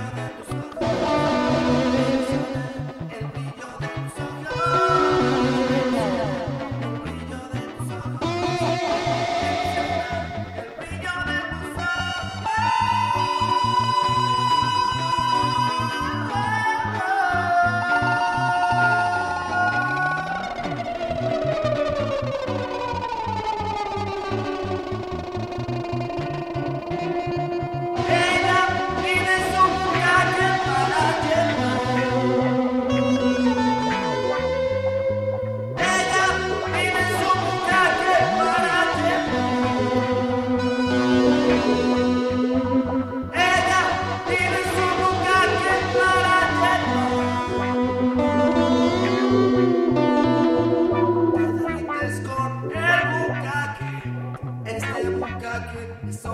Thank you.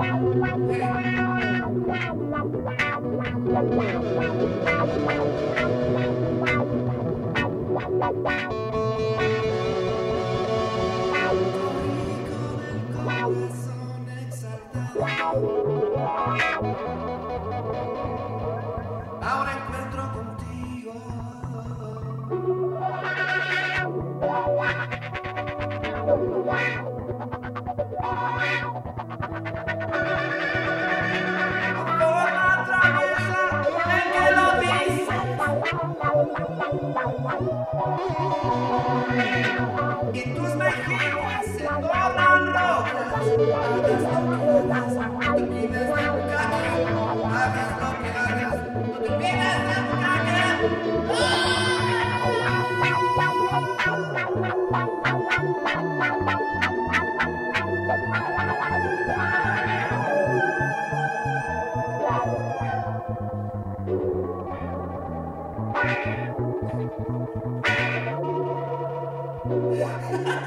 Forma Y tus mejillas se tornan rojas. Wow.